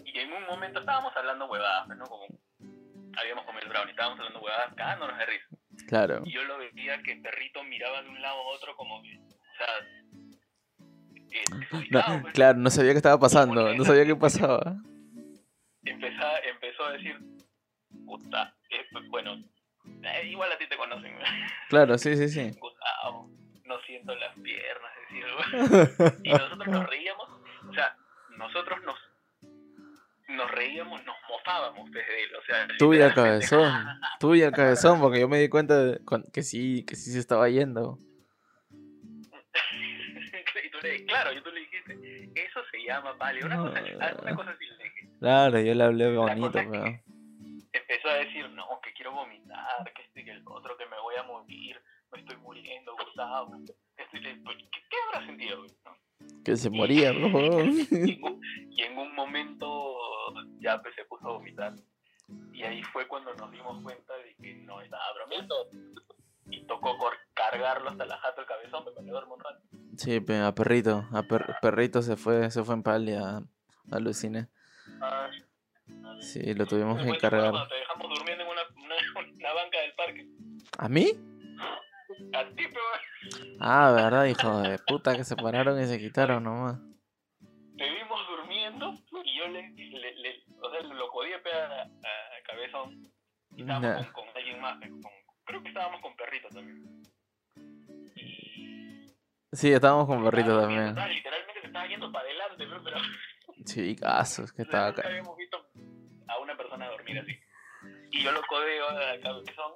Y en un momento estábamos hablando huevadas, pues, ¿no? Como habíamos comido el brownie, estábamos hablando huevadas, cagándonos de risa. Claro. Y yo lo veía que el perrito miraba de un lado a otro como que, o sea, No, claro, no sabía qué estaba pasando, no sabía qué pasaba. Empezó, empezó a decir, puta, eh, bueno, eh, igual a ti te conocen, Claro, sí, sí, sí. Gustavo, no siento las piernas, decir, <laughs> y nosotros nos reíamos, o sea, nosotros nos nos reíamos, nos mofábamos desde él, o sea, Tú y el cabezón. Tú y el cabezón, porque yo me di cuenta de que sí, que sí se estaba yendo. Claro, y tú le dijiste, eso se llama vale, una cosa, una cosa así le dije. Claro, yo le hablé bonito, cosa es que- pero. Empezó a decir, no, que quiero vomitar, que este, que el otro, que me voy a morir, me estoy muriendo, Gustavo. estoy- pues, ¿Qué, qué habrá sentido, no? Que se moría, favor. <laughs> Y en, un, y en un momento ya pues, se puso a vomitar. Y ahí fue cuando nos dimos cuenta de que no estaba bromeando. Y tocó cargarlo hasta la jato el cabezón para que duerma un rato. Sí, a perrito. A per- perrito se fue, se fue en pálida. Aluciné. Ah, Sí, lo tuvimos Me que cargar. te dejamos durmiendo en una, una, una banca del parque. ¿A mí? A ti, pero Ah, verdad, hijo de puta, que se pararon y se quitaron nomás. te vimos durmiendo y yo le, le, le- o sea, lo codié pe, a, a Cabezón. Y estábamos Ya. con, con alguien más, con- creo que estábamos con Perrito también. Y... Sí, estábamos con perrito también. estaba- literalmente se estaba yendo para adelante, pe, pero Sí, casos, que estaba acá. habíamos visto a una persona dormir así. Y yo lo codeo a Cabezón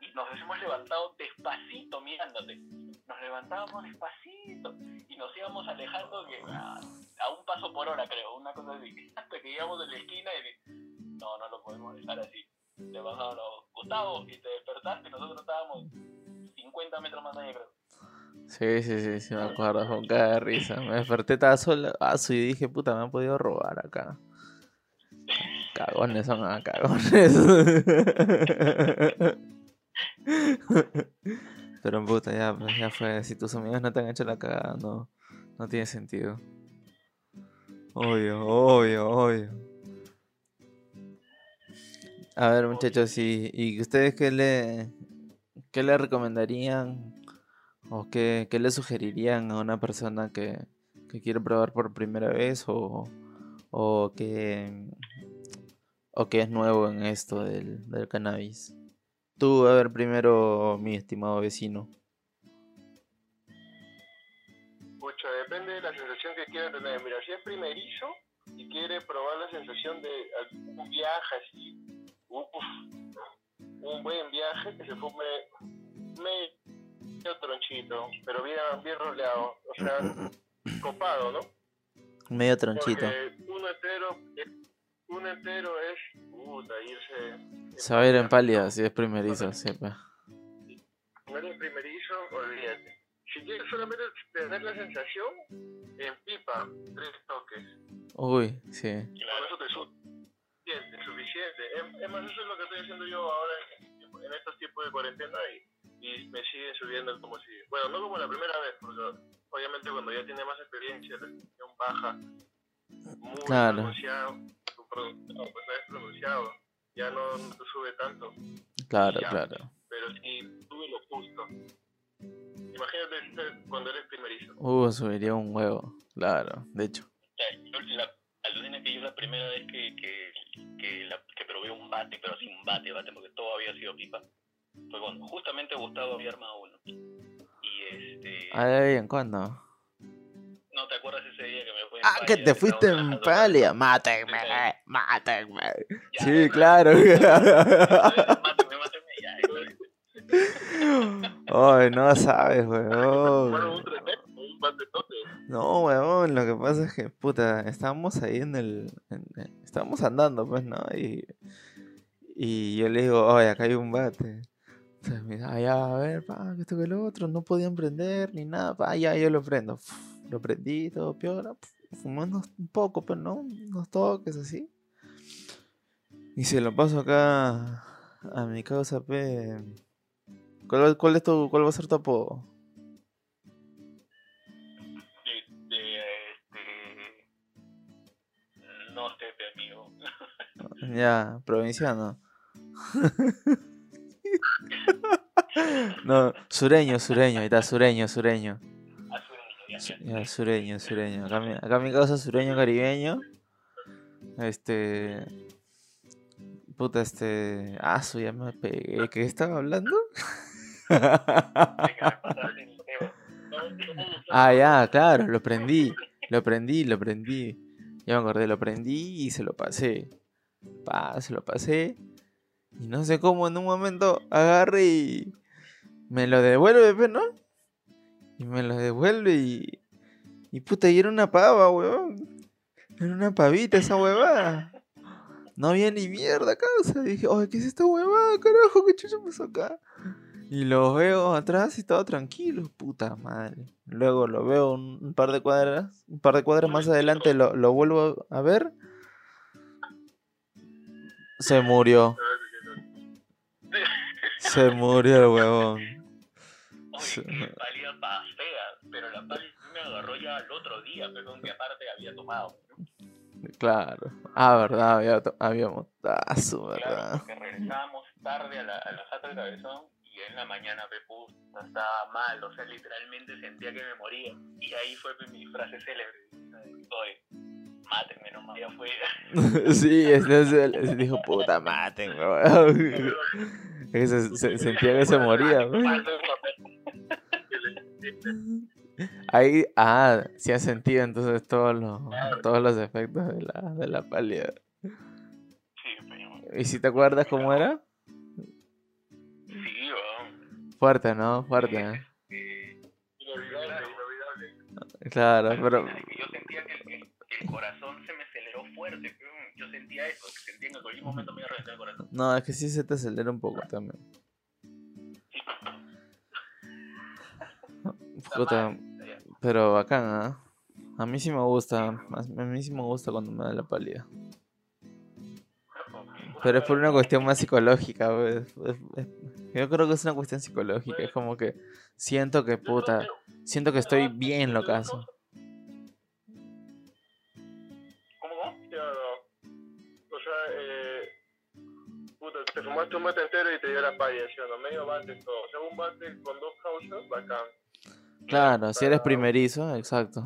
y nos hemos levantado despacito mirándote. Nos levantábamos despacito y nos íbamos alejando que a, a un paso por hora, creo, una cosa así. <laughs> Hasta que llegamos a la esquina y no, no lo podemos dejar así. Va no, no, Gustavo, y te y nosotros estábamos 50 metros más allá, creo. Sí, sí, sí, sí, me acuerdo, con cada de risa. Me desperté, estaba sola, su, y dije, puta, me han podido robar acá. Cagones son ah, cagones. <laughs> Pero puta, ya, pues, ya fue. Si tus amigos no te han hecho la cagada, no, no tiene sentido. Obvio, obvio, obvio. A ver, muchachos, ¿y, y ustedes qué le, qué le recomendarían o qué, qué le sugerirían a una persona que, que quiere probar por primera vez o, o que o que es nuevo en esto del, del cannabis? Tú, a ver, primero, mi estimado vecino. Pucha, depende de la sensación que quiera tener. Mira, si es primerizo y quiere probar la sensación de un viaje así, uf, un buen viaje, que se fume medio tronchito, pero bien, bien roleado, o sea, <clears throat> copado, ¿no? Medio tronchito. Porque uno entero, uno entero es, puta, irse... Se va a ir en pálida si es primerizo, sí, pues. No eres primerizo, olvídate. Si quieres solamente tener la sensación, en pipa, tres toques. Uy, sí. Y con eso te suficiente, suficiente. Es, es más, eso es lo que estoy haciendo yo ahora en, en estos tiempos de cuarentena y, y me siguen subiendo como si... Bueno, no como la primera vez, porque obviamente cuando ya tiene más experiencia, la sensación baja, muy Claro. pronunciado, tu pro- no, pues es pronunciado, ya no, no te sube tanto. Claro, Ya. claro. pero sí tuve lo justo. Imagínate ser- cuando eres primerizo. Uh, subiría un huevo. Claro, de hecho. La, alucina que yo la primera vez que, que, que, la, que probé un bate, pero sin bate, bate, porque todo había sido pipa, fue cuando justamente Gustavo había armado uno. Y este... Ay, ¿en cuándo? ¿No te acuerdas ese día que me fui en Ah, que te fuiste en con- Mátenme, mátenme. Ya, Sí, ya, claro. Máteme, máteme, ya. Ay, no sabes, Bueno, weón. un tremendo, un bandetote. No, weón, lo que pasa es que, puta, estábamos ahí en el... en- estábamos andando, pues, ¿no? Y, y yo le digo, oye, acá hay un bate. Entonces me dice, ah, ya, a ver, pa, que esto que lo otro, no podían prender ni nada, pa, ya, yo lo prendo. Lo prendí, todo piola, fumamos un poco, pero no, unos toques así. Y se lo paso acá a mi causa, pe. ¿Cuál, cuál es tu, cuál va a ser tu apodo? Ya, provinciano. <laughs> no, sureño, sureño, ahí está, sureño, sureño. Azul, ya, Su- ya. Ya, sureño, sureño. Acá mi, acá mi causa sureño caribeño. Este. Puta, este. Ah, su ya me pegué. ¿Qué estaba hablando? <laughs> Ah, ya, claro, lo prendí. Lo prendí, lo prendí. Ya me acordé, lo prendí y se lo pasé. Pa, se lo pasé. Y no sé cómo en un momento agarre y. Me lo devuelve, pues, ¿no? Y me lo devuelve y. Y puta, y era una pava, weón. Era una pavita esa huevada. No había ni mierda, causa. Dije, oye, ¿qué es esta huevada, carajo? ¿Qué chucha pasó acá? Y lo veo atrás y estaba tranquilo, puta madre. Luego lo veo un, par de cuadras, un par de cuadras más adelante lo, lo vuelvo a ver. Se murió, se murió el huevón. Oye, qué pálida pa' fea, pero la pálida me agarró ya al otro día, perdón, que aparte había tomado. Claro. Ah, verdad, había, habíamos. Ah, su Claro, verdad. porque regresábamos tarde a la, a la jata del cabezón y en la mañana me puse, estaba mal, o sea, literalmente sentía que me moría. Y ahí fue pues, mi frase célebre, soy, mátenme nomás, ya fue. <laughs> sí, dijo, puta, maten, <laughs> se- se- sentía que se moría. Ahí, ah, sí has sentido entonces todos los, todos los efectos de la, de la pálida. ¿Y si te acuerdas cómo era? sí. Fuerte, ¿no? Fuerte. Inolvidable, Claro. inolvidable. Claro, pero... yo sentía que el, corazón se me aceleró fuerte, yo sentía eso, que sentía en cualquier momento me iba a reventar el corazón. No, es que sí se te acelera un poco también. Sí. <laughs> Puta, pero bacán, ¿ah? A mí sí me gusta, a mí sí me gusta cuando me da la pálida. Pero es por una cuestión más psicológica, pues. Es- es- Yo creo que es una cuestión psicológica, es como que siento que puta, siento que estoy bien lo caso. Te fumaste un bate entero y te dio la palla, ¿sí no? Medio bate todo. O sea, un bate con dos causas, bacán. Claro, si eres primerizo, exacto.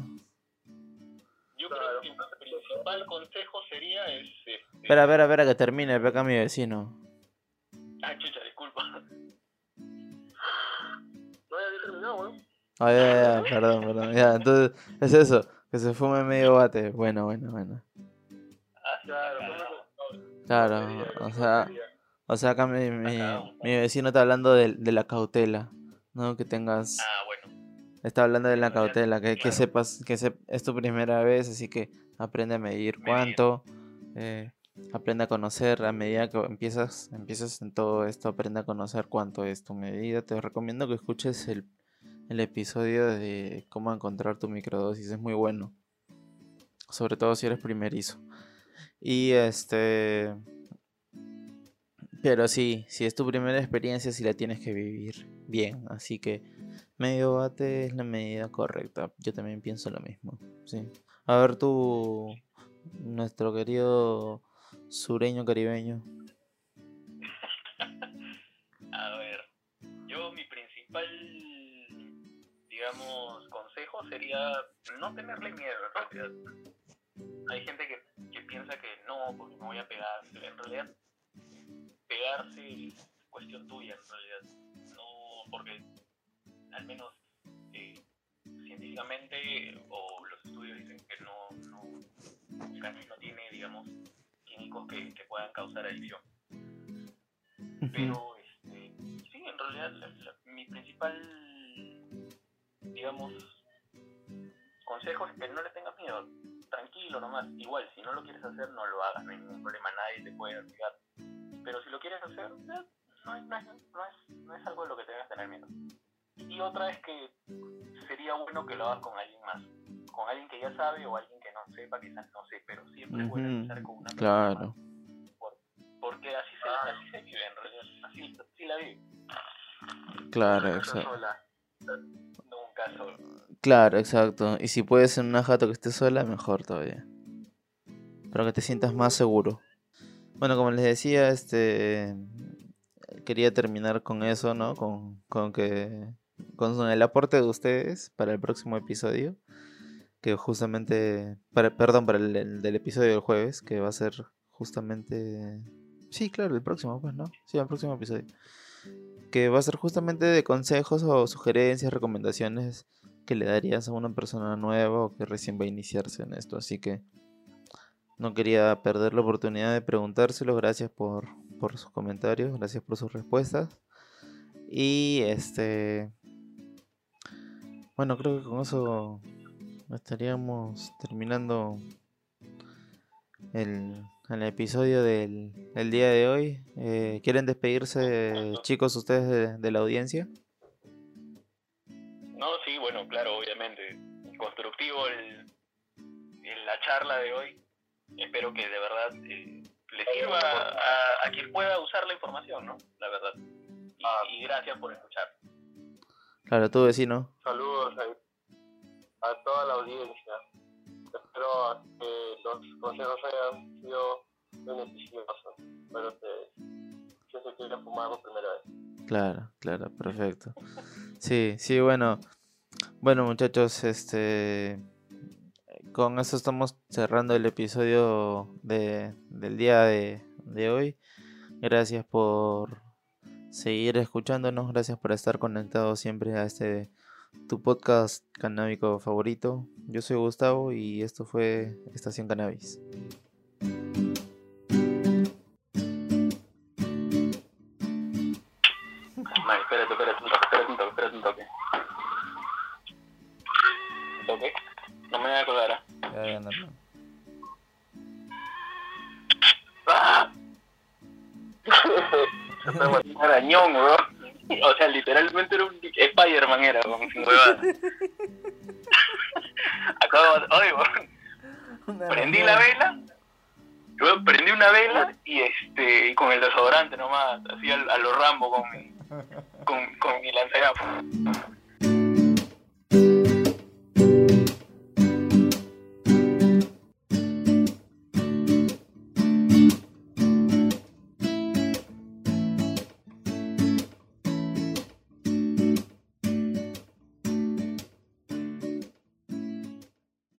Yo Claro. creo que el principal consejo sería es... Este... Espera, espera, espera, que termine, ve acá mi vecino. Ah, chucha, disculpa. No, había terminado, weón. Ah, ya, ya, ya, perdón, perdón. Ya, entonces, es eso, que se fume medio bate. Bueno, bueno, bueno. Ah, Claro. Claro, Sería, o sea. O sea, acá mi, mi, Acá. mi vecino está hablando de, de la cautela, ¿no? Que tengas, Ah, bueno. está hablando de la cautela, que, que claro. sepas que se- es tu primera vez, así que aprende a medir Medir. cuánto, eh, aprende a conocer, a medida que empiezas, empiezas en todo esto, aprende a conocer cuánto es tu medida. Te recomiendo que escuches el, el episodio de cómo encontrar tu microdosis, es muy bueno, sobre todo si eres primerizo. Y este... Pero sí, si es tu primera experiencia, sí la tienes que vivir bien. Así que medio bate es la medida correcta. Yo también pienso lo mismo. Sí. A ver tú, nuestro querido sureño caribeño. <laughs> A ver, yo mi principal, digamos, consejo sería no tenerle miedo en. Hay gente que, que piensa que no, porque me voy a pegar. En realidad, pegarse es cuestión tuya, en realidad. No, porque al menos eh, científicamente o los estudios dicen que no, no, casi no tiene, digamos, químicos que, que puedan causar adicción. Pero, este, sí, en realidad, la- la- mi principal, digamos, consejo es que no le tengas miedo. Tranquilo nomás. Igual, si no lo quieres hacer, no lo hagas. No hay ningún problema. Nadie te puede obligar. Pero si lo quieres hacer, no es, no es, no es, no es algo de lo que tengas que tener miedo. Y otra es que sería bueno que lo hagas con alguien más. Con alguien que ya sabe o alguien que no sepa, quizás no sé. Pero siempre es bueno empezar con una persona Claro. más. Por- porque así se, así se vive en realidad. Así, así la vive. Claro, exacto. Nunca solo. Claro, exacto. Y si puedes en una jato que estés sola, mejor todavía. Para que te sientas más seguro. Bueno, como les decía, este quería terminar con eso, ¿no? Con, con que con el aporte de ustedes para el próximo episodio, que justamente, perdón, para el del episodio del jueves, que va a ser justamente, sí, claro, el próximo, pues, ¿no? Sí, el próximo episodio, que va a ser justamente de consejos o sugerencias, recomendaciones que le darías a una persona nueva o que recién va a iniciarse en esto. Así que no quería perder la oportunidad de preguntárselo. Gracias por, por sus comentarios, gracias por sus respuestas. Y este. Bueno, creo que con eso estaríamos terminando el, el episodio del, día de hoy. Eh, ¿Quieren despedirse, chicos, ustedes de- de la audiencia? No, sí, bueno, claro, obviamente. Constructivo el, el- la charla de hoy. Espero que de verdad eh, le sirva a, a quien pueda usar la información, ¿no? La verdad. Y, y gracias por escuchar. Claro, tu vecino. Saludos a, a toda la audiencia. Espero que los consejos hayan sido beneficiosos para ustedes. Se quieren fumar por primera vez. Claro, claro, perfecto. Sí, sí, bueno. Bueno, muchachos, este con eso estamos cerrando el episodio de, del día de, de hoy. Gracias por seguir escuchándonos, gracias por estar conectados siempre a este tu podcast canábico favorito. Yo soy Gustavo y esto fue Estación Cannabis.